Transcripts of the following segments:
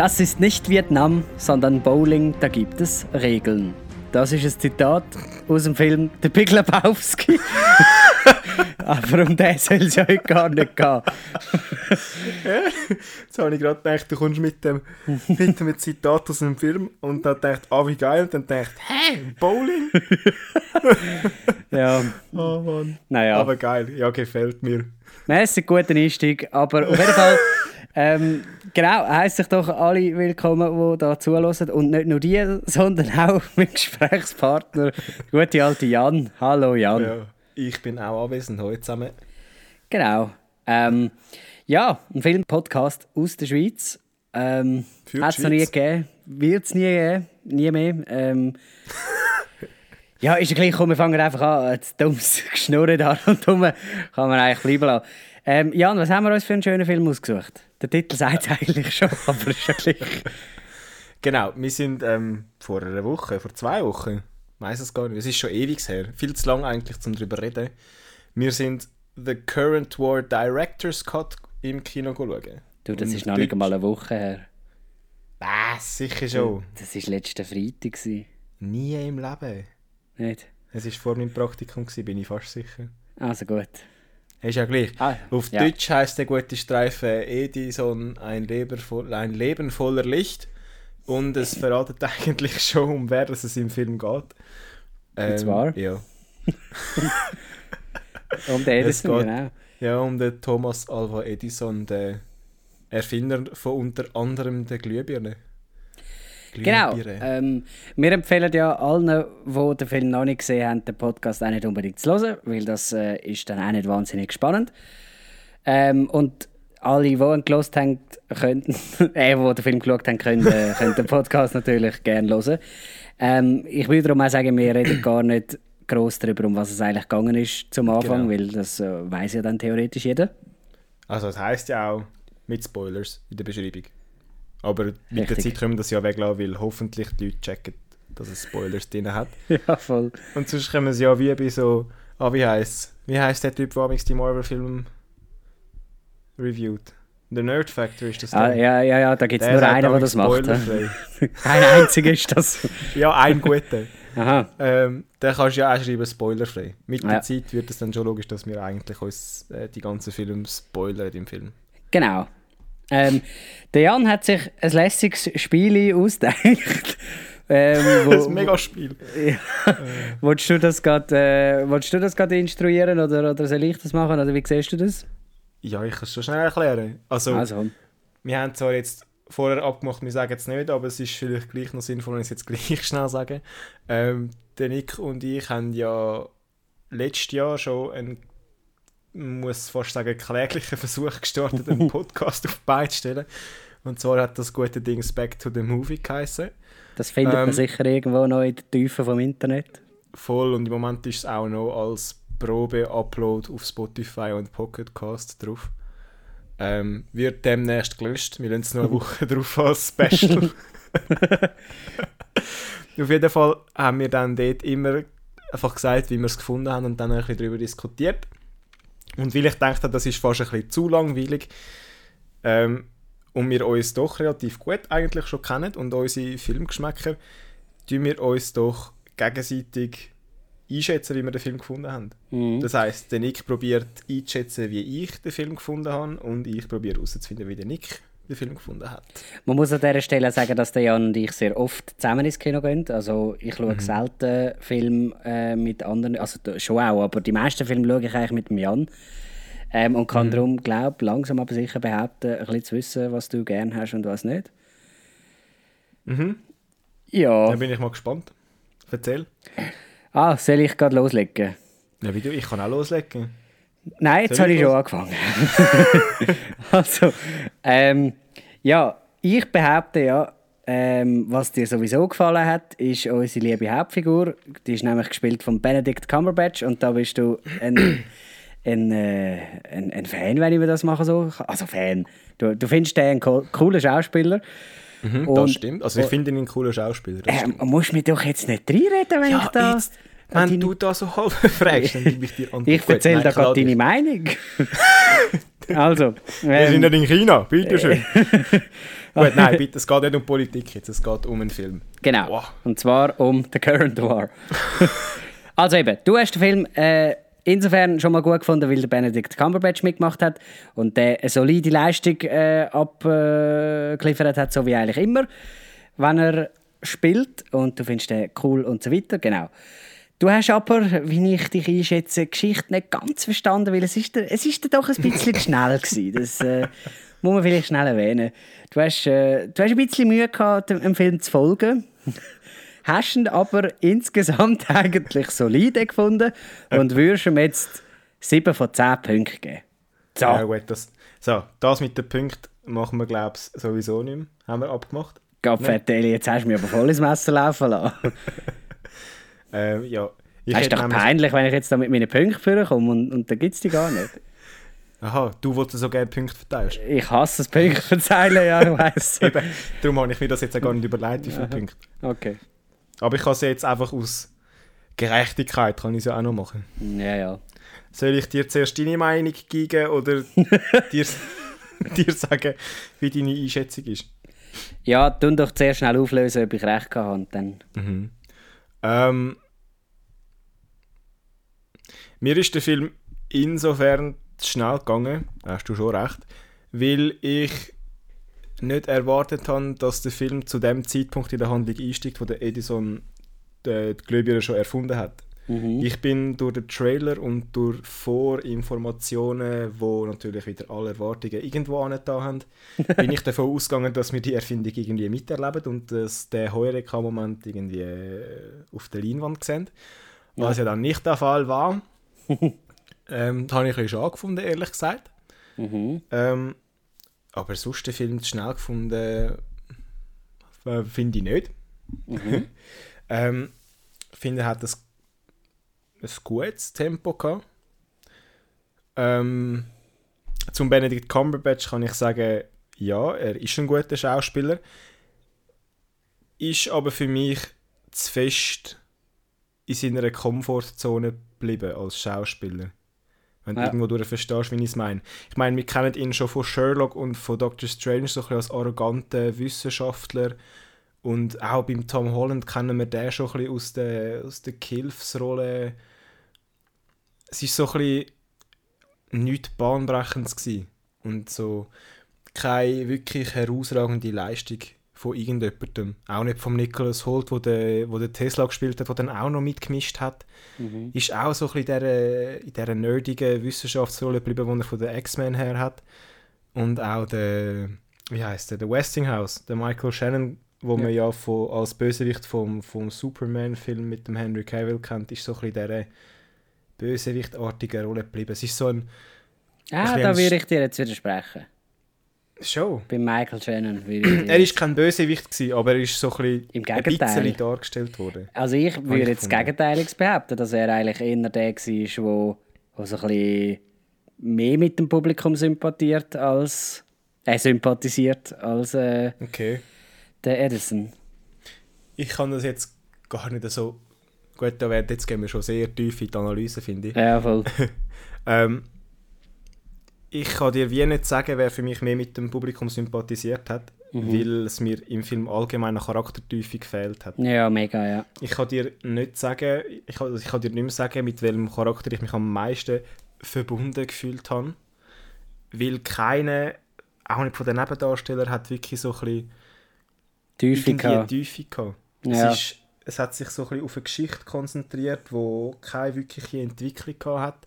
Das ist nicht Vietnam, sondern Bowling, da gibt es Regeln. Das ist ein Zitat aus dem Film Der Big Lebowski. Aber um den soll es ja heute gar nicht gehen. Jetzt habe ich gerade gedacht, du kommst mit dem, mit dem Zitat aus einem Film und dann gedacht, ah, wie geil. Und dann gedacht, hä, Bowling? Ja, Oh Mann. naja. Aber geil, ja, gefällt mir. Mäßig guter Einstieg, aber auf jeden Fall, ähm, genau, heisst sich doch alle willkommen, die da zuhören. Und nicht nur die, sondern auch mein Gesprächspartner, der gute alte Jan. Hallo Jan. Ja, ich bin auch anwesend heute zusammen. Genau. Ähm, ja, ein Film-Podcast aus der Schweiz. Ähm, Hat es noch nie gegeben, wird es nie geben, nie mehr. Ähm, ja, ist ja gleich, komm, wir fangen einfach an. Ein dummes Geschnurren da und dumm kann man eigentlich bleiben lassen. Ähm, Jan, was haben wir uns für einen schönen Film ausgesucht? Der Titel sagt es eigentlich schon, aber ist ja gleich. Genau, wir sind ähm, vor einer Woche, vor zwei Wochen, weiss es gar nicht, es ist schon ewig her, viel zu lang eigentlich zum drüber reden. Wir sind The Current War Director's Cut im Kino schauen. Du, das Und ist noch nicht einmal eine Woche her. Was, sicher schon. Das war letzten Freitag. gewesen. Nie im Leben. Nicht? Es war vor meinem Praktikum, gewesen, bin ich fast sicher. Also gut. Ist ja gleich. Ah, Auf ja. Deutsch heißt der gute Streifen Edison ein, ein Leben voller Licht. Und es verratet eigentlich schon, um wer es im Film geht. Ähm, zwar? Ja. Um den Edison, geht- genau. ja, um den Thomas Alva Edison, den Erfinder von unter anderem der Glühbirne. Genau. Ähm, wir empfehlen ja allen, die den Film noch nicht gesehen haben, den Podcast auch nicht unbedingt zu hören, weil das äh, ist dann auch nicht wahnsinnig spannend. Ähm, und alle, die ihn gelost haben, können, äh, die den Film geschaut haben, können, äh, können den Podcast natürlich gerne hören. Ähm, ich würde darum auch sagen, wir reden gar nicht groß darüber, um was es eigentlich gegangen ist zum Anfang, Genau. weil das äh, weiß ja dann theoretisch jeder. Also das heisst ja auch mit Spoilers in der Beschreibung. Aber mit der. Zeit können wir das ja weglassen, weil hoffentlich die Leute checken, dass es Spoilers drin hat. ja, voll. Und sonst können wir es ja wie bei so, ah wie heisst Wie heisst der Typ, der amigs die Marvel-Filme reviewt? The Nerd Factor ist das Ah, ja, ja, ja, da gibt es nur einen, der das macht. hä? spoilerfrei. Ein einziger ist das. ja, ein guter. Aha. Ähm, den kannst du ja auch schreiben, spoilerfrei. Mit Ja. der Zeit wird es dann schon logisch, dass wir eigentlich uns äh, die ganzen Filme spoilern im Film. Genau. Ähm, der Jan hat sich ein lässiges Spiel ausgedacht. ähm, wo, Das ist ein Megaspiel. Wolltest du das gerade äh, wolltest du das gerade instruieren oder, oder soll ich das machen? Oder wie siehst du das? Ja, ich kann es schon schnell erklären. Also, Also, wir haben zwar jetzt vorher abgemacht, wir sagen es nicht, aber es ist vielleicht gleich noch sinnvoll, wenn ich es jetzt gleich schnell sage. Ähm, der Nick und ich haben ja letztes Jahr schon einen, muss fast sagen, kläglichen Versuch gestartet, einen Podcast auf zu stellen. Und zwar hat das gute Ding Back to the Movie geheißen. das findet man Ähm, sicher irgendwo noch in der Tiefe vom Internet. Voll und im Moment ist es auch noch als Probe-Upload auf Spotify und Pocket Cast drauf. Ähm, wird demnächst gelöscht. Wir lassen es noch eine Woche drauf als Special. auf jeden Fall haben wir dann dort immer einfach gesagt, wie wir es gefunden haben und dann ein bisschen darüber diskutiert. Und weil ich dachte, das ist fast ein bisschen zu langweilig ähm, und wir uns doch relativ gut eigentlich schon kennen und unsere Filmgeschmäcker, tun wir uns doch gegenseitig einschätzen, wie wir den Film gefunden haben. Mhm. Das heisst, der Nick probiert einzuschätzen, wie ich den Film gefunden habe und ich probiere herauszufinden, wie der Nick den Film gefunden hat. Man muss an dieser Stelle sagen, dass der Jan und ich sehr oft zusammen ins Kino gehen. Also ich schaue Mhm. selten Filme äh, mit anderen, also schon auch, aber die meisten Filme schaue ich eigentlich mit dem Jan. Ähm, und Mhm. kann darum, glaube langsam aber sicher behaupten, ein bisschen zu wissen, was du gern hast und was nicht. Mhm. Ja. Dann bin ich mal gespannt. Erzähl. Ah, soll ich gerade loslegen? Ja, wie du, ich kann auch loslegen. Nein, jetzt habe ich schon angefangen. also, ähm, ja, ich behaupte ja, ähm, was dir sowieso gefallen hat, ist unsere liebe Hauptfigur. Die ist nämlich gespielt von Benedict Cumberbatch und da bist du ein, ein, äh, ein, ein Fan, wenn ich mir das mache so. Also Fan. Du, du findest den einen co- coolen Schauspieler. Mhm, Und- das stimmt. Also ich finde ihn ein cooler Schauspieler. Ähm, musst mich doch jetzt nicht reinreden, wenn ich da... jetzt, wenn deine- du da so halb fragst, dann gebe ich dir Antwort. Ich erzähle da gerade deine. Meinung. Also, Wir sind ähm, nicht in China, bitteschön. Gut, nein, bitte, es geht nicht um Politik jetzt, es geht um einen Film. genau. Wow. Und zwar um The Current War. also eben, du hast den Film äh, insofern schon mal gut gefunden, weil der Benedict Cumberbatch mitgemacht hat und der eine solide Leistung äh, abgeliefert hat, so wie eigentlich immer, wenn er spielt und du findest den cool und so weiter, genau. Du hast aber, wie ich dich einschätze, die Geschichte nicht ganz verstanden, weil es ist, dir- es ist dir doch ein bisschen schnell gewesen. Das äh, muss man vielleicht schnell erwähnen. Du hast, äh, du hast ein bisschen Mühe gehabt, dem, dem Film zu folgen. Hast ihn aber insgesamt eigentlich solide gefunden und würdest ihm jetzt 7 von 10 Punkten geben. So. Ja, gut, das, so, das mit den Punkten machen wir, glaube ich, sowieso nicht mehr. Haben wir abgemacht. Gapfetteli, jetzt hast du mir aber voll ins Messer laufen lassen. Ähm, ja. Ich Das ist doch peinlich, wenn ich jetzt da mit meinen Punkten vorkomme und, und dann gibt es die gar nicht. Aha, du wolltest so gerne Punkte verteilst. Ich hasse das Punkte verzeihen, ja, ich weiss. Eben, darum habe ich mir das jetzt auch gar nicht überlegt, wie viele Punkte. Okay. Aber ich kann es jetzt einfach aus Gerechtigkeit, kann ich es ja auch noch machen. Ja, ja. Soll ich dir zuerst deine Meinung geben oder dir, dir sagen, wie deine Einschätzung ist? Ja, tun doch sehr schnell auflösen, ob ich recht hatte und dann... Ähm, mir ist der Film insofern schnell gegangen, hast du schon recht, weil ich nicht erwartet habe, dass der Film zu dem Zeitpunkt in der Handlung einsteigt, wo der Edison die, die Glühbirne schon erfunden hat. Ich bin durch den Trailer und durch Vorinformationen, wo natürlich wieder alle Erwartungen irgendwo angetan haben, bin ich davon ausgegangen, dass wir die Erfindung irgendwie miterleben und dass der Heureka-Moment irgendwie äh, auf der Leinwand sehen. Was ja dann nicht der Fall war. ähm, das habe ich ein bisschen schade gefunden, ehrlich gesagt. Mhm. Ähm, aber sonst den Film zu schnell gefunden, äh, finde ich nicht. ähm, ich finde, er hat ein, ein gutes Tempo gehabt. Ähm, zum Benedict Cumberbatch kann ich sagen, ja, er ist ein guter Schauspieler. Ist aber für mich zu fest in seiner Komfortzone geblieben als Schauspieler. Wenn du Ja. irgendwo durch verstehst, wie ich es meine. Ich meine, wir kennen ihn schon von Sherlock und von Doctor Strange so ein bisschen als arroganten Wissenschaftler. Und auch beim Tom Holland kennen wir den schon ein bisschen aus der, aus der Kilfs-Rolle. Es ist so ein bisschen nichts Bahnbrechendes gewesen. Und so keine wirklich herausragende Leistung von irgendjemandem. Auch nicht vom Nicholas Holt, wo der, wo der Tesla gespielt hat, der dann auch noch mitgemischt hat. Ist auch so ein bisschen in dieser, in dieser nerdigen Wissenschaftsrolle geblieben, die er von den X-Men her hat. Und auch der, wie heißt der, der Westinghouse, der Michael Shannon, wo man ja von, als Bösewicht vom, vom Superman-Film mit dem Henry Cavill kennt, ist so ein bisschen dieser bösewichtartigen Rolle geblieben. Es ist so ein Ah, bisschen da ein würde ich dir jetzt widersprechen. Show. Bei Michael Shannon ich Er ist kein Bösewicht gewesen, aber er ist so ein bisschen, Im ein bisschen dargestellt worden. Also ich ich würde jetzt gefunden. Gegenteiliges behaupten, dass er eigentlich eher der war, wo, wo so ein bisschen mehr mit dem Publikum sympathiert als äh, sympathisiert als äh, Okay. der Edison. Ich kann das jetzt gar nicht so... Gut, da werden, jetzt gehen wir schon sehr tief in die Analyse, finde ich. Ja, voll. Ähm, ich kann dir wie nicht sagen, wer für mich mehr mit dem Publikum sympathisiert hat, weil es mir im Film allgemein an Charaktertiefe gefehlt hat. ja, mega, ja. Ich kann dir nicht sagen, ich kann, ich kann dir nicht mehr sagen, mit welchem Charakter ich mich am meisten verbunden gefühlt habe, weil keine, auch nicht von den Nebendarstellern, hat wirklich so ein bisschen Tiefe gehabt. Tiefe gehabt. Ja. Es, ist, es hat sich so ein bisschen auf eine Geschichte konzentriert, wo keine wirkliche Entwicklung hat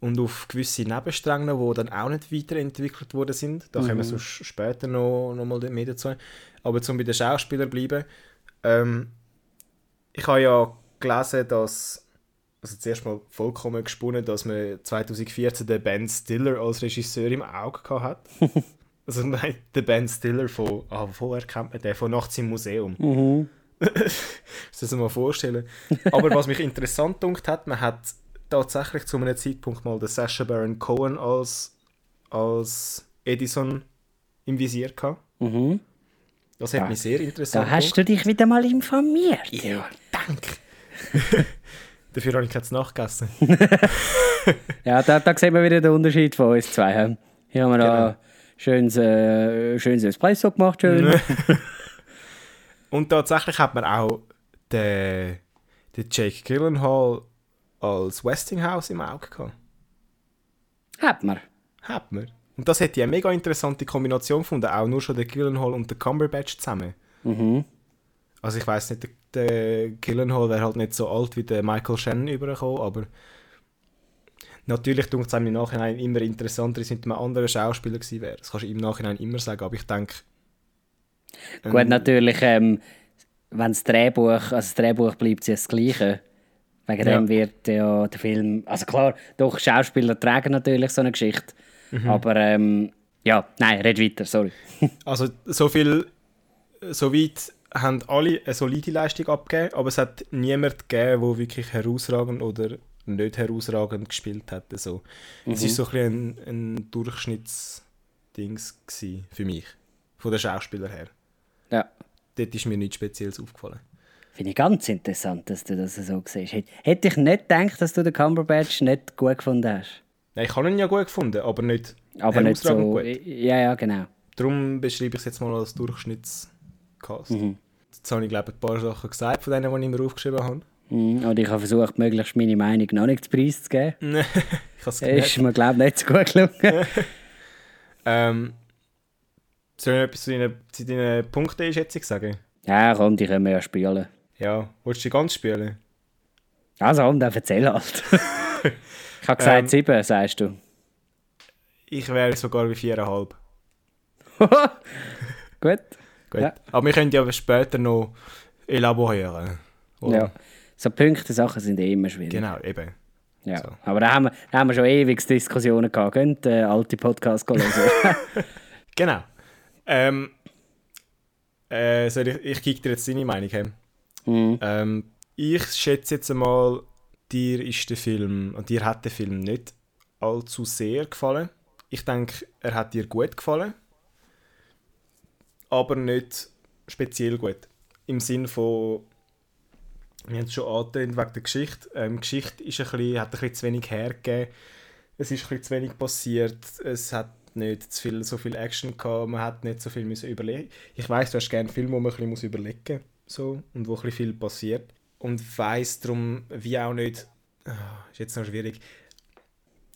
und auf gewisse Nebenstränge, die dann auch nicht weiterentwickelt worden sind. Da kommen wir sonst später noch, noch mal mehr dazu. Aber zum bei den Schauspielern bleiben, ähm, ich habe ja gelesen, dass also zuerst mal vollkommen gesponnen, dass man 2014 den Ben Stiller als Regisseur im Auge hat. also nein, den Ben Stiller von, ah, woher kennt man den? Von Nachts im Museum. Mhm. Das mal vorstellen. Aber was mich interessant dunkt hat, man hat tatsächlich zu einem Zeitpunkt mal den Sacha Baron Cohen als, als Edison im Visier gehabt. Mhm. Das hat Da- mich sehr interessant Da hast du dich wieder mal informiert. Ja, danke. Dafür habe ich jetzt nachgegessen. Ja, da, da sehen wir wieder den Unterschied von uns zwei. Hier haben wir Genau. da schönes, äh, schönes Espresso gemacht. Schön. Und tatsächlich hat man auch den, den Jake Gyllenhaal als Westinghouse im Auge gehabt. Hat man. Hat man. Und das hätte ich eine mega interessante Kombination gefunden, auch nur schon der Gyllenhaal und der Cumberbatch zusammen. Mhm. Also ich weiß nicht, der, der Gyllenhaal wäre halt nicht so alt wie der Michael Shannon übergekommen, aber natürlich tut es einem im Nachhinein immer interessanter, wenn es mit einem anderen Schauspieler gewesen wäre. Das kannst du im Nachhinein immer sagen, aber ich denke... Gut, natürlich, ähm, wenn das Drehbuch, also das Drehbuch bleibt ja das Gleiche. Wegen Ja. dem wird ja der Film, also klar, doch Schauspieler tragen natürlich so eine Geschichte, aber ähm, ja, nein, red weiter, sorry. Also so viel, so weit haben alle eine solide Leistung abgegeben, aber es hat niemand gegeben, der wirklich herausragend oder nicht herausragend gespielt hat. Also, Es war so ein, ein, Durchschnittsdings für mich, von den Schauspielern her. Dort ist mir nichts Spezielles aufgefallen. finde ich ganz interessant, dass du das so siehst. Hätt- Hätte ich nicht gedacht, dass du den Cumberbatch nicht gut gefunden hast. Nein, ich habe ihn ja gut gefunden, aber nicht Aber nicht so, gut. ja, ja, genau. Darum beschreibe ich es jetzt mal als Durchschnittscast. Mhm. Jetzt habe ich glaube ich, ein paar Sachen gesagt, von denen, die ich mir aufgeschrieben habe. Mhm. Und ich habe versucht, möglichst meine Meinung noch nicht zu Preis zu geben. ich habe es Ist mir, glaube ich, nicht so gut gelungen. Ähm, soll ich etwas zu deinen, zu deinen Punkteeinschätzung sagen? ja, komm, die können wir ja spielen. Ja, willst du die ganz spielen? Also, komm, dann erzähl halt. ich habe gesagt Ähm, sieben, sagst du. Ich wäre sogar bei 4,5. Gut. Gut. Ja. Aber wir können ja später noch elaborieren. oder? Ja. So Punkte-Sachen sind eh immer schwierig. Genau, eben. Ja. So. Aber da haben, wir, da haben wir schon ewig Diskussionen gehabt. Könnt äh, alte Podcasts hören. Genau. Ähm, äh, soll ich, ich gebe dir jetzt deine Meinung. He? mhm. Ähm, ich schätze jetzt einmal, dir ist der Film, und dir hat der Film nicht allzu sehr gefallen. Ich denke, er hat dir gut gefallen, aber nicht speziell gut. Im Sinn von, wir haben es schon angetönt wegen der Geschichte. Ähm, die Geschichte ist ein bisschen, hat ein bisschen zu wenig hergegeben. Es ist ein bisschen zu wenig passiert. Es hat nicht zu viel, so viel Action gehabt. Man hat nicht so viel müssen überlegen. Ich weiß, du hast gerne Filme, wo man ein bisschen muss überlegen muss so, und wo ein bisschen viel passiert. Und weiss darum, wie auch nicht, ah, ist jetzt noch schwierig,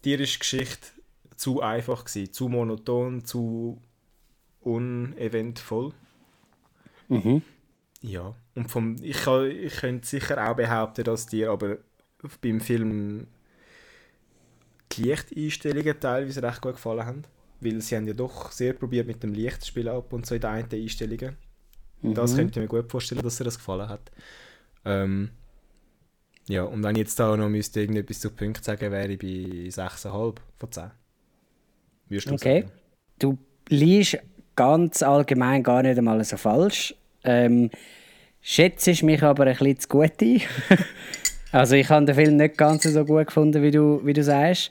dir ist die Geschichte zu einfach gewesen, zu monoton, zu uneventvoll. Mhm. Ja, und vom, ich, kann, ich könnte sicher auch behaupten, dass dir aber beim Film die Lichteinstellungen teilweise recht gut gefallen haben. Weil sie haben ja doch sehr probiert mit dem Licht zu spielen ab und so in den einen Einstellungen. Das Mhm. könnte ich mir gut vorstellen, dass dir das gefallen hat. Ähm, ja, und wenn ich jetzt da noch müsste irgendetwas zu Punkten sagen, wäre ich bei 6,5 von 10. Würdest du Okay. sagen? Du liest ganz allgemein gar nicht einmal so falsch. Ähm, schätzt mich aber ein bisschen zu gut ein. also ich habe den Film nicht ganz so gut gefunden, wie du, wie du sagst.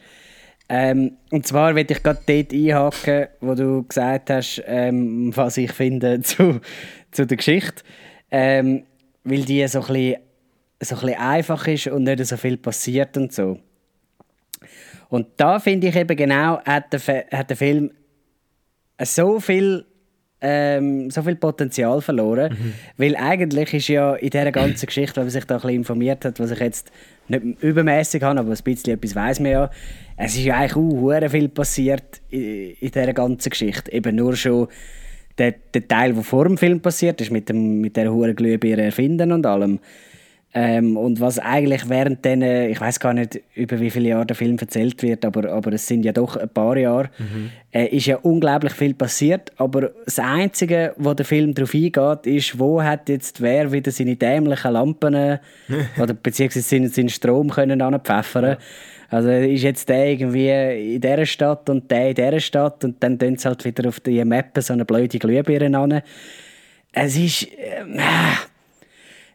Ähm, und zwar will ich gerade dort einhaken, wo du gesagt hast, ähm, was ich finde zu, zu der Geschichte. Ähm, weil die so ein, bisschen, so ein bisschen einfach ist und nicht so viel passiert und so. Und da finde ich eben genau, hat der, hat der Film so viel, ähm, so viel Potenzial verloren. Weil eigentlich ist ja in dieser ganzen Geschichte, wenn man sich da ein bisschen informiert hat, was ich jetzt nicht übermäßig habe, aber ein bisschen etwas weiß man ja, es ist ja eigentlich auch viel passiert in, in dieser ganzen Geschichte. Eben nur schon der, der Teil, der vor dem Film passiert ist, mit, dem, mit der hohen Glühbirne erfinden und allem. Ähm, und was eigentlich während den, ich weiß gar nicht, über wie viele Jahre der Film erzählt wird, aber, aber es sind ja doch ein paar Jahre, äh, ist ja unglaublich viel passiert. Aber das Einzige, wo der Film darauf eingeht, ist, wo hat jetzt wer wieder seine dämlichen Lampen äh, oder beziehungsweise seinen, seinen Strom können anpfeffern. Also ist jetzt der irgendwie in dieser Stadt und der in dieser Stadt und dann tun sie halt wieder auf die Mappe so eine blöde Glühbirne an. Es ist... ähm,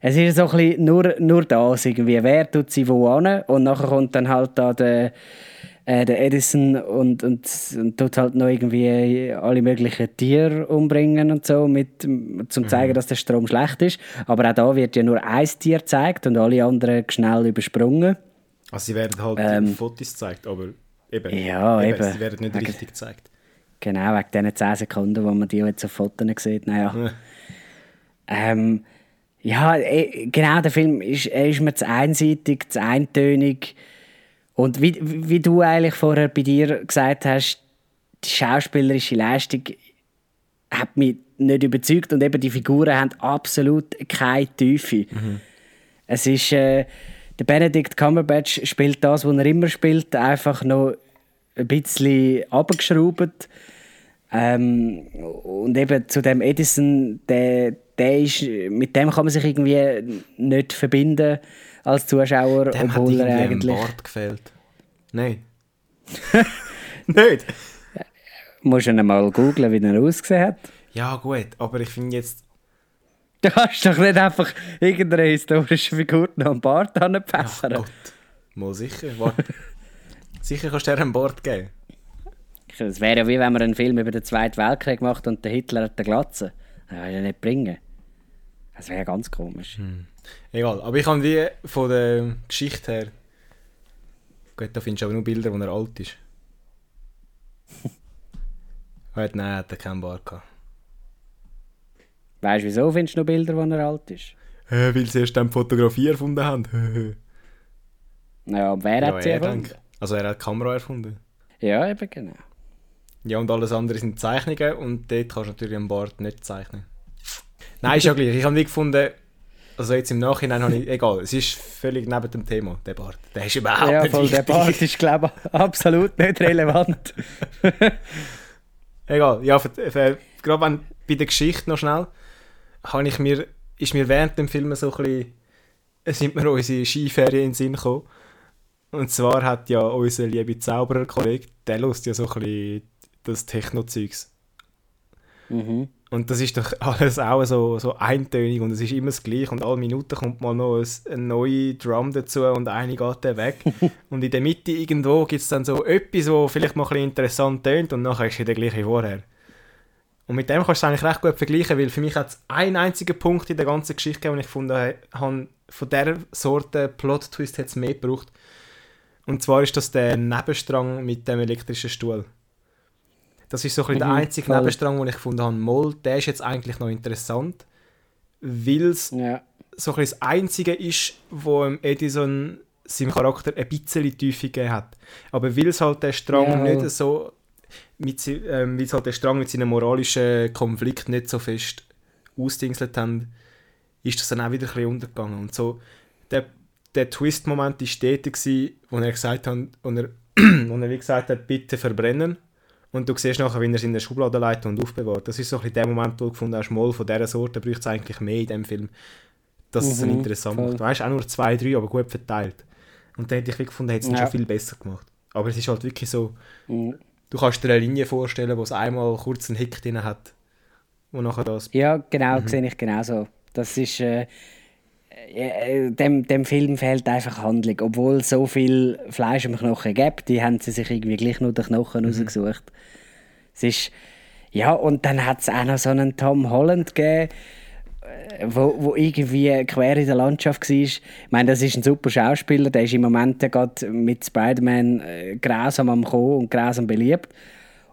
es ist so ein bisschen nur, nur das irgendwie. Wer tut sie wo an? Und nachher kommt dann halt da der, äh, der Edison und, und, und tut halt noch irgendwie alle möglichen Tiere umbringen und so, mit, zum zu zeigen, dass der Strom schlecht ist. Aber auch da wird ja nur ein Tier gezeigt und alle anderen schnell übersprungen. Also sie werden halt Ähm, Fotos gezeigt, aber eben, Ja, eben. sie werden nicht Wegen- richtig gezeigt. Genau, wegen diesen 10 Sekunden, wo man die jetzt auf Fotos sieht. Naja. Ja. Ähm, ja, genau, der Film ist, ist mir zu einseitig, zu eintönig. Und wie, wie du eigentlich vorher bei dir gesagt hast, die schauspielerische Leistung hat mich nicht überzeugt und eben die Figuren haben absolut keine Tiefe. Mhm. Es ist, äh, der Benedict Cumberbatch spielt das, was er immer spielt, einfach noch ein bisschen abgeschraubt. Ähm, und eben zu dem Edison, der, der ist, mit dem kann man sich irgendwie nicht verbinden als Zuschauer, dem obwohl er eigentlich... Ein Bart gefehlt. Nein. nicht? Musst du ihn mal googlen, wie er ausgesehen hat? Ja gut, aber ich finde jetzt... Du hast doch nicht einfach irgendeine historische Figur noch am Bart anpfeffern. Ach Gott. Mal sicher, warte. sicher kannst du dir ein Bart geben. Es wäre ja wie wenn man einen Film über den Zweiten Weltkrieg macht und der Hitler hat den Glatze. Das würde ja nicht bringen. Das wäre ja ganz komisch. Hm. Egal, aber ich habe wie von der Geschichte her. Gut, da findest du aber nur Bilder, wo er alt ist. Heute nein, hat er keinen Bart gehabt. Weißt du, wieso findest du noch Bilder, wo er alt ist? Äh, weil sie erst dann Fotografie erfunden haben. ja, und wer ja, hat sie erfunden? Denk. Also er hat die Kamera erfunden. Ja, eben genau. Ja, und alles andere sind Zeichnungen und dort kannst du natürlich am Bord nicht zeichnen. Nein, ist ja gleich. Ich habe nicht gefunden, also jetzt im Nachhinein habe ich, egal, es ist völlig neben dem Thema, der Bart. Der ist überhaupt ja, nicht voll, wichtig. der Bart ist, glaube ich, absolut nicht relevant. egal, ja, für, für, gerade wenn, bei der Geschichte noch schnell, habe ich mir, ist mir während dem Film so ein bisschen, sind mir unsere Skiferien in den Sinn gekommen. Und zwar hat ja unser lieber Zauberer-Kollege, der lust ja so ein bisschen das Techno-Zeugs. Mhm. Und das ist doch alles auch so, so eintönig und es ist immer das Gleiche und alle Minuten kommt mal noch ein, neuer Drum dazu und eine geht dann weg. und in der Mitte irgendwo gibt es dann so etwas, wo vielleicht mal ein bisschen interessant tönt und nachher ist es der gleiche vorher. Und mit dem kannst du es eigentlich recht gut vergleichen, weil für mich hat es einen einzigen Punkt in der ganzen Geschichte gegeben, den ich gefunden habe, von dieser Sorte Plot-Twist hat es mehr gebraucht. Und zwar ist das der Nebenstrang mit dem elektrischen Stuhl. Das ist so ein mhm, der einzige voll. Nebenstrang, den ich gefunden habe. Moll, der ist jetzt eigentlich noch interessant, weil es ja. so ein das Einzige ist, wo Edison seinem Charakter ein bisschen Tiefe gegeben hat. Aber weil es halt der Strang ja. nicht so mit, ähm, weil es halt der Strang mit seinem moralischen Konflikt nicht so fest ausdingselt haben, ist das dann auch wieder ein bisschen untergegangen. Und so, der, der Twist-Moment war stetig, wo er gesagt hat, wo er, wo er wie gesagt hat, bitte verbrennen. Und du siehst nachher, wie er es in der Schublade leitet und aufbewahrt. Das ist so ein bisschen der Moment, wo du gefunden hast, mal von dieser Sorte braucht es eigentlich mehr in dem Film, dass mhm, es ihn interessant voll. macht. Weißt du, auch nur zwei, drei, aber gut verteilt. Und dann hätte ich gefunden, hätte es ja. schon viel besser gemacht. Aber es ist halt wirklich so, mhm. du kannst dir eine Linie vorstellen, wo es einmal kurz einen Hick drin hat, wo nachher das... Ja, genau, mhm. sehe ich genauso. Das ist... Äh, äh, dem, dem Film fehlt einfach Handlung. Obwohl es so viel Fleisch am Knochen gibt, die haben sie sich irgendwie gleich nur den Knochen mhm. rausgesucht. Es ist, ja, und dann hat es auch noch so einen Tom Holland gegeben, äh, wo, wo irgendwie quer in der Landschaft war. Ich meine, das ist ein super Schauspieler, der ist im Moment gerade mit Spider-Man äh, grausam am Kommen und grausam beliebt.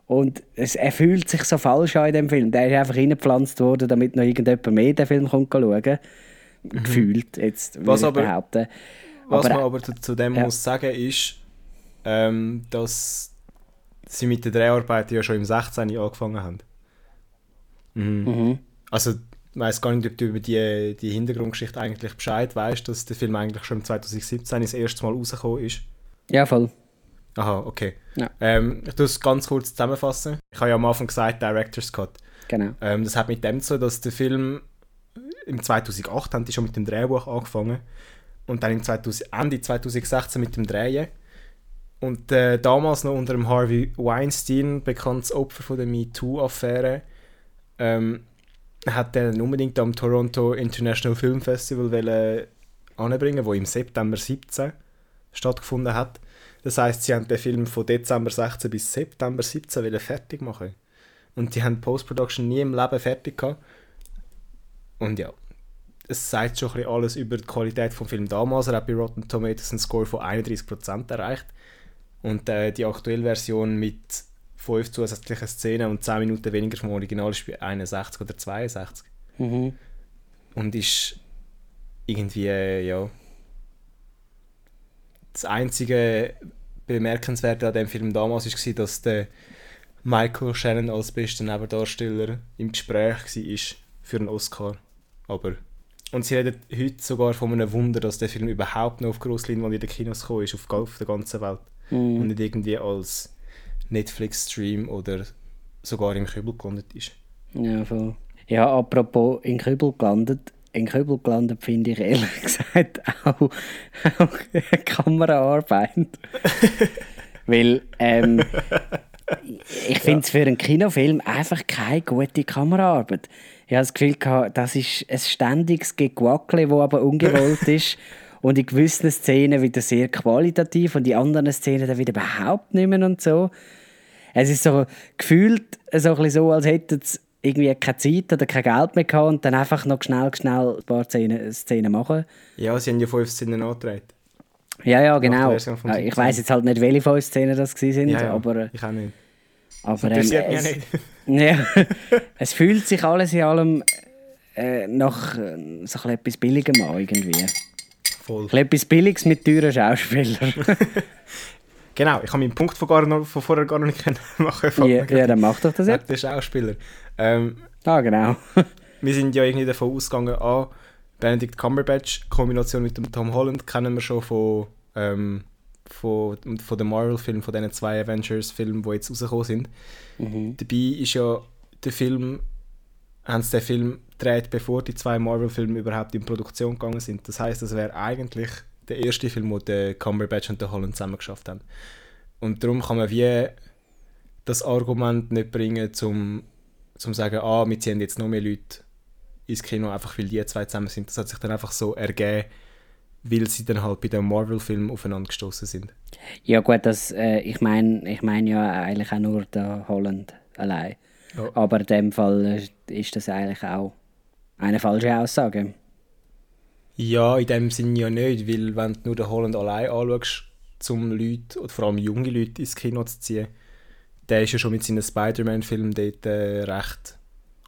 Und es, er fühlt sich so falsch an in dem Film. Der ist einfach reingepflanzt worden, damit noch irgendjemand mehr den Film kommt schauen kann mhm. gefühlt, jetzt was aber, behaupten. Was aber, man aber zu, zu dem ja. muss sagen, ist, ähm, dass sie mit der Dreharbeiten ja schon im 16. angefangen haben. Mhm. Mhm. Also, ich weiß gar nicht, ob du über die, die Hintergrundgeschichte eigentlich Bescheid weißt, dass der Film eigentlich schon 2017 das erste Mal rausgekommen ist. Ja, voll. Aha, okay. Ja. Ähm, ich tue es ganz kurz zusammenfassen. Ich habe ja am Anfang gesagt, Director's Cut. Genau. Ähm, das hat mit dem zu, dass der Film im 2008 haben die schon mit dem Drehbuch angefangen und dann im 2000, Ende 2016 mit dem Drehen. Und äh, damals noch unter dem Harvey Weinstein, bekanntes Opfer von der MeToo-Affäre, ähm, hat er unbedingt am Toronto International Film Festival wollen, anbringen, wo im September 17 stattgefunden hat. Das heißt, sie haben den Film von Dezember 16 bis September 17 fertig machen. Und die haben Post-Production nie im Leben fertig gehabt. Und ja, es sagt schon ein alles über die Qualität des Films damals. Er hat bei Rotten Tomatoes einen Score von 31% erreicht. Und äh, die aktuelle Version mit fünf zusätzliche Szenen und 10 Minuten weniger vom Original ist bei 61 oder 62. Mhm. Und ist irgendwie, äh, ja. Das einzige Bemerkenswerte an dem Film damals war, dass der Michael Shannon als bester Nebendarsteller im Gespräch war für einen Oscar. Aber und sie reden heute sogar von einem Wunder, dass der Film überhaupt noch auf Grossleinwand in den Kinos gekommen ist, auf, auf der ganzen Welt. Mhm. Und nicht irgendwie als Netflix-Stream oder sogar im Kübel gelandet ist. Ja, voll. Ja, apropos in Kübel gelandet. In Kübel gelandet finde ich ehrlich gesagt auch, auch Kameraarbeit. Weil ähm, ich finde es für einen Kinofilm einfach keine gute Kameraarbeit. Ich habe das Gefühl, gehabt, das ist ein ständiges Gequackle, das aber ungewollt ist. Und in gewissen Szenen wieder sehr qualitativ und in anderen Szenen dann wieder überhaupt nicht mehr und so. Es ist so gefühlt so, ein bisschen so als hätten sie irgendwie keine Zeit oder kein Geld mehr gehabt und dann einfach noch schnell, schnell ein paar Szenen, Szenen machen. Ja, sie haben ja fünf Szenen angetragen. Ja, ja, genau. Ich 17. weiß jetzt halt nicht, welche fünf Szenen das waren, Ja, ja. aber, ich auch nicht. aber ähm, Interessiert mich es. Ja, es fühlt sich alles in allem äh, nach äh, so etwas Billigem an irgendwie. Voll. Etwas Billiges mit teuren Schauspielern. Genau, ich habe meinen Punkt von, gar noch, von vorher gar noch nicht machen ja, ja, dann mach doch das jetzt. Der Schauspieler. Ähm, Ah, genau. wir sind ja irgendwie davon ausgegangen, ah, Benedict Cumberbatch, Kombination mit dem Tom Holland, kennen wir schon von, ähm, von, von den Marvel-Filmen, von diesen zwei Avengers-Filmen, die jetzt rausgekommen sind. Mhm. Dabei ist ja der Film, haben sie den Film gedreht, bevor die zwei Marvel-Filme überhaupt in Produktion gegangen sind. Das heißt, das wäre eigentlich der erste Film, wo der Cumberbatch und der Holland zusammen geschafft haben. Und darum kann man wie das Argument nicht bringen, zum zum sagen, ah, wir ziehen jetzt noch mehr Leute ins Kino, einfach weil die zwei zusammen sind. Das hat sich dann einfach so ergeben, weil sie dann halt bei dem Marvel-Film aufeinander gestoßen sind. Ja gut, das, äh, ich meine ich mein ja eigentlich auch nur der Holland allein. Ja. Aber in dem Fall äh, ist das eigentlich auch eine falsche Aussage. Ja, in dem Sinn ja nicht, weil wenn du nur den Holland allein anschaust, um Leute, oder vor allem junge Leute ins Kino zu ziehen, der ist ja schon mit seinen Spider-Man-Filmen dort äh, recht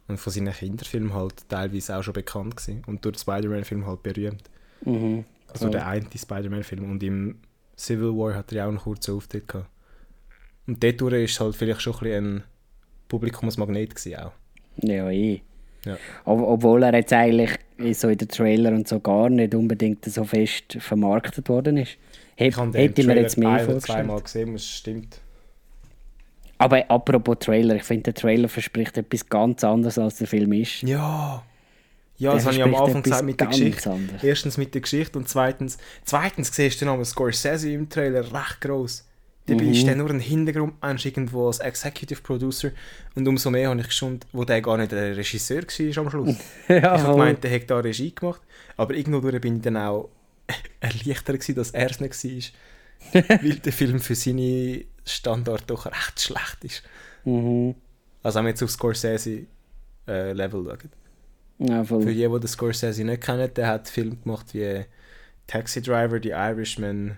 und von seinen Kinderfilmen halt teilweise auch schon bekannt gewesen und durch den Spider-Man-Film halt berühmt. Mhm. Also Ja. der eine Spider-Man-Film und im Civil War hat er ja auch einen kurzen Auftritt gehabt. Und dort ist halt vielleicht schon ein, ein Publikumsmagnet gewesen auch. Ja, eh. Ja. Ob, obwohl er jetzt eigentlich so in den Trailer und so gar nicht unbedingt so fest vermarktet worden ist. Hätt, Ich habe den hätte Trailer jetzt mehr ein zweimal gesehen, das stimmt. Aber apropos Trailer, ich finde, der Trailer verspricht etwas ganz anderes, als der Film ist. Ja. Ja, das habe ich am Anfang gesagt mit der Geschichte. anderes. Erstens mit der Geschichte und zweitens, zweitens siehst du den Namen Scorsese im Trailer recht gross. Dabei Mhm. ist der nur ein Hintergrundmensch irgendwo als Executive Producer und umso mehr habe ich gestund, wo der gar nicht der Regisseur war am Schluss. ja, ich habe gemeint, der hat da Regie gemacht, aber irgendwo bin ich dann auch erleichtert gewesen, dass er es nicht war. weil der Film für seine Standard doch recht schlecht ist. Mhm. Also wenn wir jetzt auf Scorsese äh, Level schauen. Ja, Für voll. die, die den Scorsese nicht kennen, der hat Filme gemacht wie Taxi Driver, The Irishman,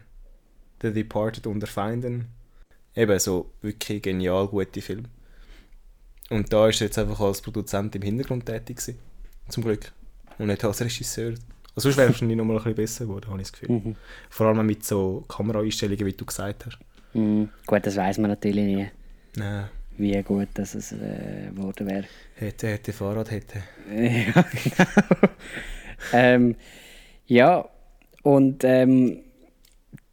The Departed und Der Feinden. Eben so wirklich genial gute Filme. Und da ist er jetzt einfach als Produzent im Hintergrund tätig gewesen. Zum Glück. Und nicht als Regisseur. Also sonst wäre er wahrscheinlich noch mal ein bisschen besser geworden, habe ich das Gefühl. Mhm. Vor allem mit so Kameraeinstellungen, wie du gesagt hast. Mhm. Gut, das weiß man natürlich nie, Nein, wie gut das es äh, geworden wäre. hätte, hätte, Fahrrad hätte. ja, genau. ähm, ja, und ähm,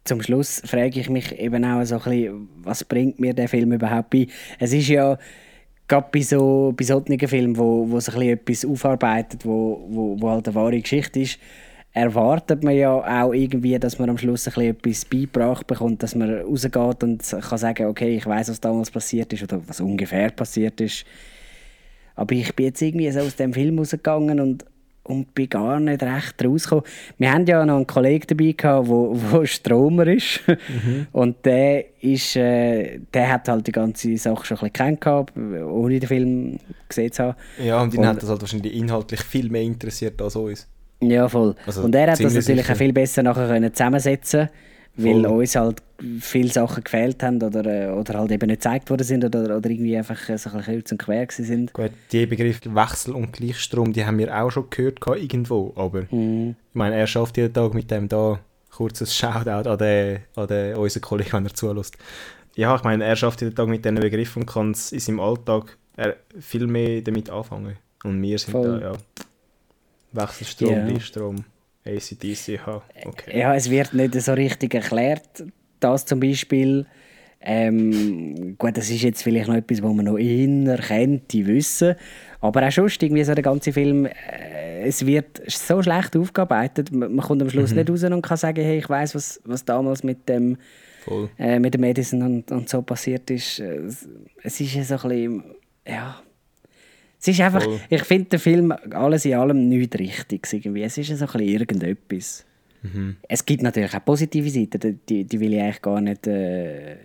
zum Schluss frage ich mich eben auch so ein bisschen, was bringt mir der Film überhaupt bei? Es ist ja gerade bei so bei solchen Filmen, wo, wo sich ein bisschen etwas aufarbeitet, wo, wo, wo halt eine wahre Geschichte ist, erwartet man ja auch irgendwie, dass man am Schluss ein bisschen etwas beigebracht bekommt, dass man rausgeht und kann sagen, okay, ich weiß, was damals passiert ist oder was ungefähr passiert ist. Aber ich bin jetzt irgendwie so aus dem Film rausgegangen und, und bin gar nicht recht rausgekommen. Wir haben ja noch einen Kollegen dabei gehabt, wo, wo Stromer ist. Und der ist, äh, der hat halt die ganze Sache schon ein bisschen kennengelernt, ohne den Film gesehen zu haben. Ja, und ihn Und- hat das halt wahrscheinlich inhaltlich viel mehr interessiert als uns. Ja, voll. Also und er hat das natürlich sicher. auch viel besser nachher können zusammensetzen weil Voll. uns halt viele Sachen gefehlt haben oder, äh, oder halt eben nicht gezeigt worden sind oder, oder irgendwie einfach so ein bisschen kreuz und quer gewesen sind. Gut, die Begriffe Wechsel und Gleichstrom, die haben wir auch schon gehört irgendwo, aber Mhm. ich meine, er schafft jeden Tag mit dem da kurzes Shoutout an, den, an den, unseren Kollegen, wenn er zulässt. Ja, ich meine, er schafft jeden Tag mit diesen Begriffen und kann es in seinem Alltag viel mehr damit anfangen. Und wir sind Voll. da, ja, Wechselstrom, Ja. Gleichstrom, ACDC, okay. Ja, es wird nicht so richtig erklärt. Das zum Beispiel, ähm, gut, das ist jetzt vielleicht noch etwas, was man noch eher könnte wissen. Aber auch sonst, irgendwie so der ganze Film, äh, es wird so schlecht aufgearbeitet. Man, man kommt am Schluss nicht raus und kann sagen, hey, ich weiß, was, was damals mit dem, äh, mit dem Edison und, und so passiert ist. Äh, Es, es ist ja so ein bisschen, ja... Es ist einfach, Voll. ich finde den Film alles in allem nicht richtig irgendwie. Es ist ja so ein bisschen irgendetwas. Es gibt natürlich auch positive Seiten, die- die, will ich eigentlich gar nicht äh,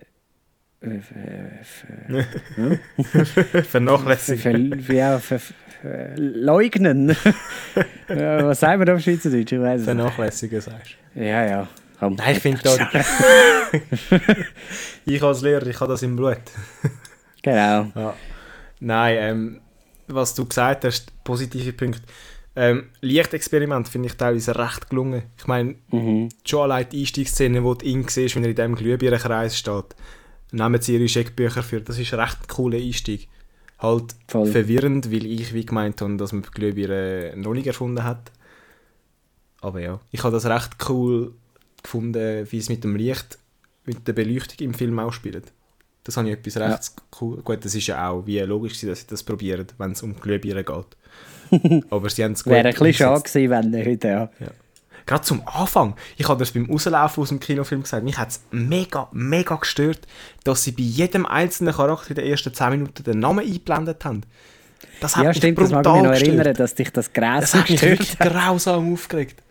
ver- ver- Vernachlässigen. ver- ja, leugnen. was sagen wir da auf Schweizerdeutsch? Ich weiß. Vernachlässigen, sagst Ja, ja. Komm, Nein, ich finde da... ich als Lehrer, ich habe das im Blut. Genau. Ja. Nein, ähm, was du gesagt hast, positive Punkte. Ähm, Lichtexperiment finde ich teilweise recht gelungen. Ich meine, Mhm. schon allein die Einstiegsszene, wo du ihn siehst, wenn er in diesem Glühbirnenkreis steht, nehmen sie ihre Scheckbücher für. Das ist ein recht cooler Einstieg. Halt Voll. verwirrend, weil ich wie gemeint habe, dass man die Glühbirne noch nicht erfunden hat. Aber ja, ich habe das recht cool gefunden, wie es mit dem Licht, mit der Beleuchtung im Film auch spielt. Das habe ich etwas Ja. recht cool. Gut, das ist ja auch wie logisch, dass sie das probieren, wenn es um Glühbirne geht. Aber sie haben es gut Wäre ein bisschen schade gewesen, wenn nicht, ja. Gerade zum Anfang. Ich habe das beim Rauslaufen aus dem Kinofilm gesagt. Mich hat es mega, mega gestört, dass sie bei jedem einzelnen Charakter in den ersten 10 Minuten den Namen eingeblendet haben. Das hat Ja, mich stimmt, das mag ich brutal mich noch gestört. erinnern, dass dich das Gräs Das hat mich wirklich hat. grausam aufgeregt.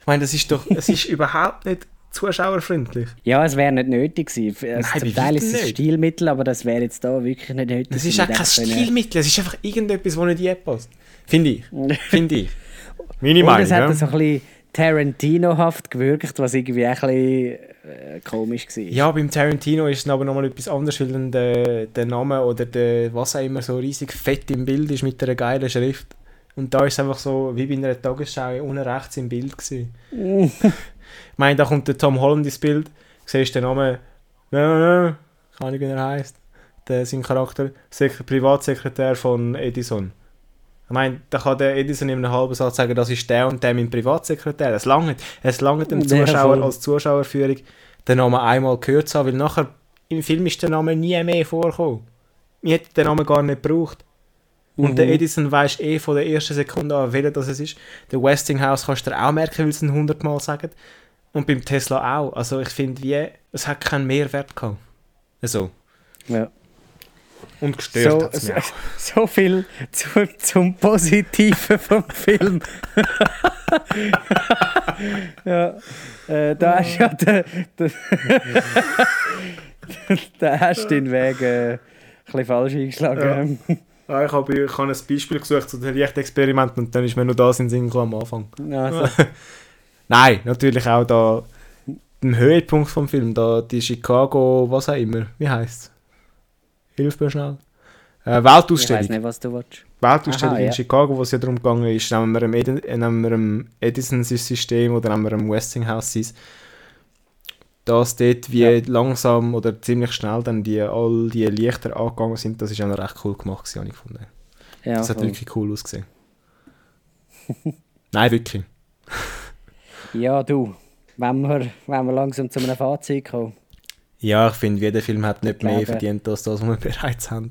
Ich meine, das ist doch, es ist überhaupt nicht zuschauerfreundlich. Ja, es wäre nicht nötig gewesen. Nein, Also, bei zum Teil ist es ein. Stilmittel, aber das wäre jetzt da wirklich nicht nötig. Das ist auch kein Stilmittel, es ist einfach irgendetwas, das nicht reinpasst. Finde ich. Finde ich. Meine Und Meinung. es hat ja. so ein bisschen Tarantino-haft gewirkt, was irgendwie ein bisschen äh, komisch war. Ja, beim Tarantino ist es aber nochmal etwas anderes, weil dann der, der Name oder der, was auch immer so riesig fett im Bild ist mit einer geilen Schrift. Und da ist es einfach so, wie bei einer Tagesschau, unten rechts im Bild gewesen. ich meine, da kommt der Tom Holland ins Bild, siehst den Namen, keine Ahnung, wie er heißt, der, sein Charakter, Sek Privatsekretär von Edison. Ich meine, da kann der Edison in einem halben Satz sagen, das ist der und der mein Privatsekretär. Es langt, es langt dem Zuschauer als Zuschauerführung, den Namen einmal gehört zu haben, weil nachher im Film ist der Name nie mehr vorgekommen. Wir hätten den Namen gar nicht gebraucht. Und Mhm. der Edison weiß eh von der ersten Sekunde an, welcher das es ist. Der Westinghouse kannst du dir auch merken, weil sie ihn hundertmal sagen. Und beim Tesla auch. Also ich finde, wie, es hat keinen Mehrwert gehabt. Also. Ja. Und gestört So, hat es so, so viel zu, zum Positiven vom Film. ja, äh, da hast du ja den, den da hast du den Weg äh, ein bisschen falsch eingeschlagen. Ja, ich habe ich habe ein Beispiel gesucht zu den Lichtexperimenten und dann ist mir nur das in den Sinn gekommen am Anfang. Also, Nein, natürlich auch da im Höhepunkt vom Film, da die Chicago, was auch immer, wie heißt es? Hilf mir schnell. Äh, ich Weltausstellung. weiß nicht, was du willst. Weltausstellung Aha, in ja. Chicago, wo es ja darum gegangen ist, nehmen wir Edi nehmen wir einem Edison sein System oder nehmen wir einem Westinghouse sein, dass dort wie Ja. langsam oder ziemlich schnell dann die, all die Lichter angegangen sind, das ist auch noch recht cool gemacht, gewesen, habe ich gefunden. Ja, Das hat voll. wirklich cool ausgesehen. Nein, wirklich. Ja du, wenn wir, wenn wir langsam zu einem Fazit kommen. Ja, ich finde, jeder Film hat nicht mehr verdient als das, was wir bereits haben.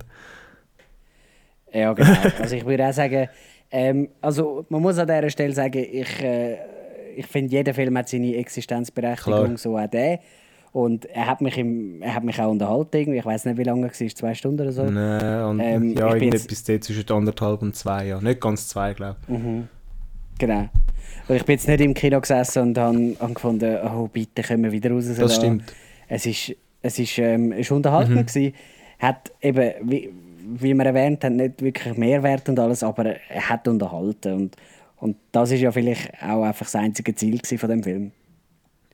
Ja, genau. Also ich würde auch sagen, ähm, also man muss an dieser Stelle sagen, ich, äh, ich finde, jeder Film hat seine Existenzberechtigung, Klar. so auch der. Und er hat mich, im, er hat mich auch unterhalten. Irgendwie. Ich weiß nicht, wie lange es war, zwei Stunden oder so. Nein, und Ähm, ja, ich bin irgendetwas dort zwischen anderthalb und zwei, ja. Nicht ganz zwei, glaube ich. Genau. Und ich bin jetzt nicht im Kino gesessen und habe hab gefunden, oh bitte, können wir wieder raus. Das stimmt. Es ist, es ist, ähm, ist unterhaltend gewesen. Hat eben, wie, wie wir erwähnt haben, nicht wirklich Mehrwert und alles, aber er hat unterhalten. Und, und das ist ja vielleicht auch einfach das einzige Ziel von dem Film.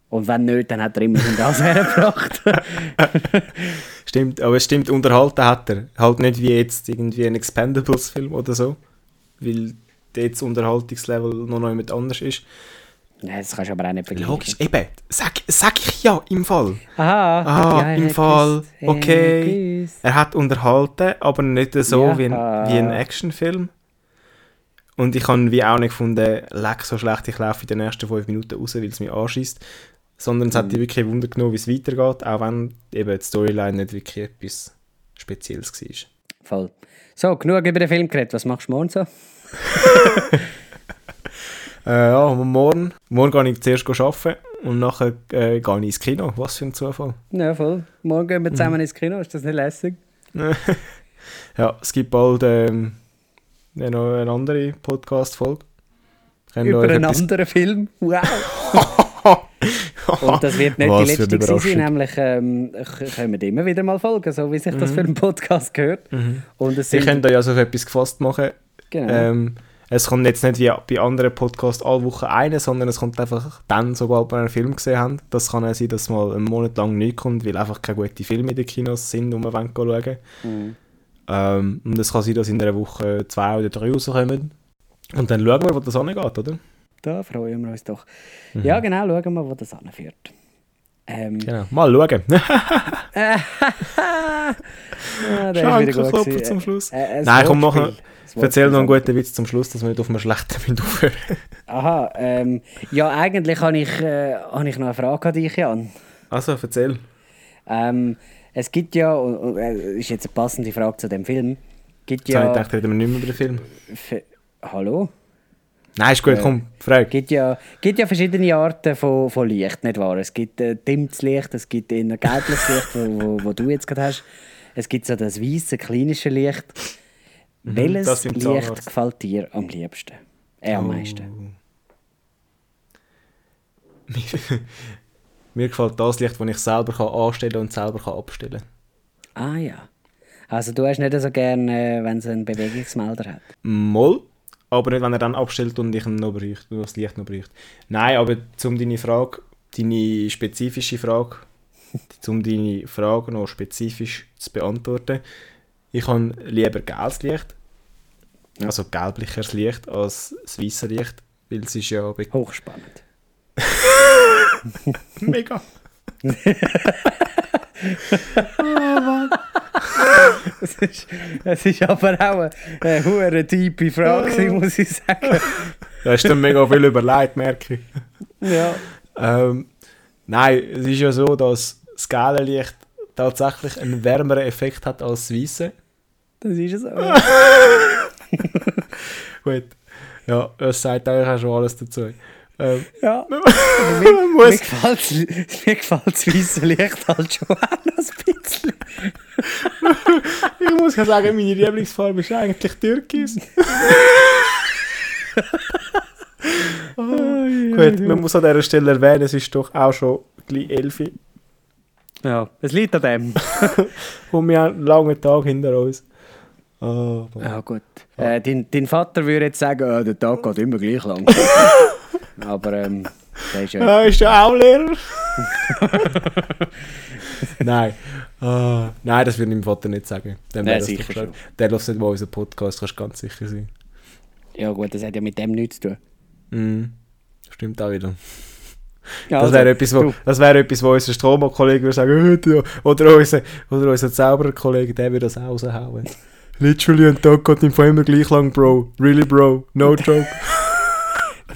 Und wenn nicht, dann hat er immerhin das hergebracht. Stimmt, aber es stimmt, unterhalten hat er. Halt nicht wie jetzt irgendwie ein Expendables-Film oder so. Weil das Unterhaltungslevel noch noch jemand anders ist. ja, das kannst du aber auch nicht vergleichen. Logisch, eben. Sag, sag ich ja, im Fall. Aha. Ah, ja, im Fall. gewusst. Okay. gewusst. Er hat unterhalten, aber nicht so Ja. wie, ein, wie ein Actionfilm. Und ich habe wie auch nicht gefunden, leck so schlecht, ich laufe in den ersten fünf Minuten raus, weil es mich anschießt. Sondern es hat Mhm. dich wirklich Wunder genommen, wie es weitergeht, auch wenn eben die Storyline nicht wirklich etwas Spezielles war. Voll. So, genug über den Film geredet. Was machst du morgen so? Äh, ja, morgen, morgen gehe ich zuerst arbeiten und nachher äh, gehe ich ins Kino. Was für ein Zufall. Ja, voll. Morgen gehen wir Mhm. zusammen ins Kino. Ist das nicht lässig? Ja, es gibt bald ähm, noch eine andere Podcast-Folge. Über einen etwas- anderen Film. Wow. Und das wird nicht Was die letzte sein. Nämlich ähm, k- kommen immer wieder mal Folgen, so wie sich das für einen Podcast gehört. Mhm. Und es sind... könnt euch also auf etwas gefasst machen. Genau. Ähm, es kommt jetzt nicht wie bei anderen Podcasts alle Wochen eine, sondern es kommt einfach dann, sobald wir einen Film gesehen haben. Das kann auch sein, dass mal einen Monat lang nicht kommt, weil einfach keine guten Filme in den Kinos sind, die wir wollen schauen Mhm. ähm, Und es kann sein, dass in einer Woche zwei oder drei rauskommen. Und dann schauen wir, wo das angeht, oder? Da freuen wir uns doch. Ja, genau, schauen wir, wo das anführt. Ähm, Genau. Mal schauen. ah, gewesen. zum Schluss. Äh, äh, ein Nein, komm, mach- Ein Erzähl noch einen guten Witz zum Schluss, dass wir nicht auf einem schlechten aufhören. Aha, ähm, ja, eigentlich habe ich, äh, habe ich noch eine Frage an dich, Jan. Also, erzähl. Ähm, es gibt ja, und- äh, ist jetzt eine passende Frage zu dem Film, gibt Jetzt habe ich ja... gedacht, reden wir nicht mehr über den Film. F- Hallo? Nein, ist gut, komm, frag. gibt ja, gibt ja verschiedene Arten von, von Licht, nicht wahr? Es gibt äh, dimmtes Licht, es gibt eher gelbliches Licht, wo, wo, wo du jetzt gerade hast. Es gibt so das weiße, klinische Licht. Welches Mhm, das beim Licht Zahnarzt. gefällt dir am liebsten? Äh, am meisten? Mir gefällt das Licht, das ich selber kann anstellen und selber kann abstellen Ah ja. Also du hast nicht so gerne, äh, wenn es einen Bewegungsmelder hat. Moll, aber nicht, wenn er dann abstellt und ich ihn noch bräuchte, nur das Licht noch bräuchte. Nein, aber um deine Frage, deine spezifische Frage, um deine Frage noch spezifisch zu beantworten, ich habe lieber gelbes Licht, also gelblicheres Licht als das weiße Licht, weil es ist ja Hochspannend. mega. Es ist, es ist aber auch eine, hure tiefe Frage, muss ich sagen. Da hast du mega viel überlegt, merke ich. Ja. Ähm, nein, es ist ja so, dass das gelbe Licht tatsächlich einen wärmeren Effekt hat als das weiße. Das ist so. Gut. Ja, das sagt eigentlich auch schon alles dazu. Ähm, Ja. Mir muss, gefällt mir gefällt das weiße Licht halt schon ein bisschen. ich muss ja sagen, meine Lieblingsfarbe ist eigentlich Türkis. Gut, man muss an dieser Stelle erwähnen, es ist doch auch schon gleich 11 Uhr Ja, es liegt an dem. und wir haben einen langen Tag hinter uns. Ah, Ja, gut. Äh, dein, dein Vater würde jetzt sagen, äh, der Tag geht immer gleich lang. Aber ähm, der ist ja. Ja, ist ja auch Lehrer. nein. Ah, nein, das würde ich meinem Vater nicht sagen. Dem Nein, sicher schon. Der lässt nicht mal unseren Podcast, kannst du ganz sicher sein. Ja, gut, das hat ja mit dem nichts zu tun. Mhm. Stimmt auch wieder. Ja, Das also, wäre etwas, wo, du. das wäre etwas, wo unser Stromo-Kollege würde sagen, «Äh, ja.» oder unser, oder unser Zauberer-Kollege, der würde das auch raushauen. Literally, ein Tag geht ihm immer gleich lang, Bro. Really, Bro. No joke.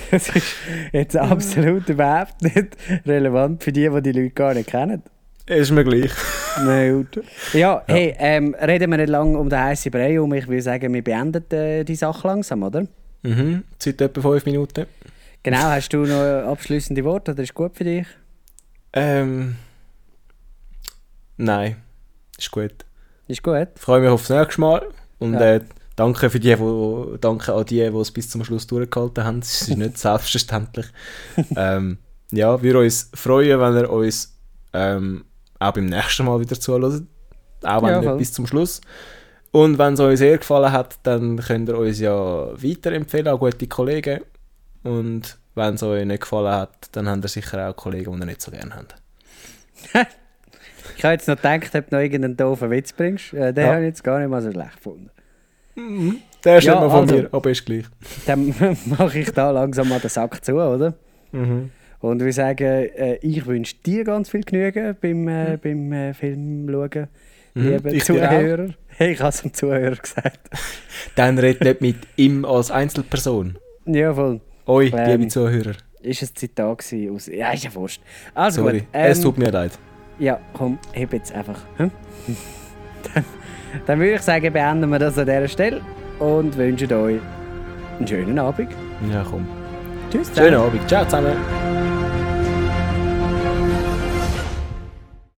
Das ist jetzt absolut überhaupt nicht relevant für die, die die Leute gar nicht kennen. ist mir gleich. Nein, gut. Ja, hey, ähm, reden wir nicht lange um den heißen Brei um. Ich würde sagen, wir beenden äh, die Sache langsam, oder? Mhm. Seit etwa fünf Minuten. Genau, hast du noch abschließende Worte? Das ist gut für dich. Ähm. Nein. Ist gut. Ist gut. Ich freue mich aufs nächste Mal. Und Ja. äh, danke, für die, wo, danke an die, die es bis zum Schluss durchgehalten haben. Es ist nicht selbstverständlich. ähm, ja, wir uns freuen, wenn ihr uns ähm, auch beim nächsten Mal wieder zuhört. Auch wenn Ja, nicht voll. bis zum Schluss. Und wenn es euch sehr gefallen hat, dann könnt ihr uns ja weiterempfehlen an gute Kollegen. Und wenn es euch nicht gefallen hat, dann habt ihr sicher auch Kollegen, die ihr nicht so gerne habt. Ich habe jetzt noch gedacht, ob du noch irgendeinen doofen Witz bringst. Äh, den Ja. habe ich jetzt gar nicht mal so schlecht gefunden. Der ist Ja, mal von also- mir, aber ist gleich. Dann mache ich da langsam mal den Sack zu, oder? Mhm. Und wir sagen, äh, ich wünsche dir ganz viel Genügen beim, äh, beim äh, Film schauen. Mhm. Liebe Zuhörer. Hey, ich habe es dem Zuhörer gesagt. Dann redet nicht mit ihm als Einzelperson. ja, voll. Euch, Ähm, liebe Zuhörer. Ist ein Zitat gewesen aus... Ja, ist ja wurscht. Also Sorry, gut. ähm, es tut mir leid. Ja, komm, heb jetzt einfach. Hm? dann, würde ich sagen, beenden wir das an dieser Stelle und wünschen euch einen schönen Abend. Ja, komm. Tschüss zusammen. Schönen Abend. Ciao zusammen.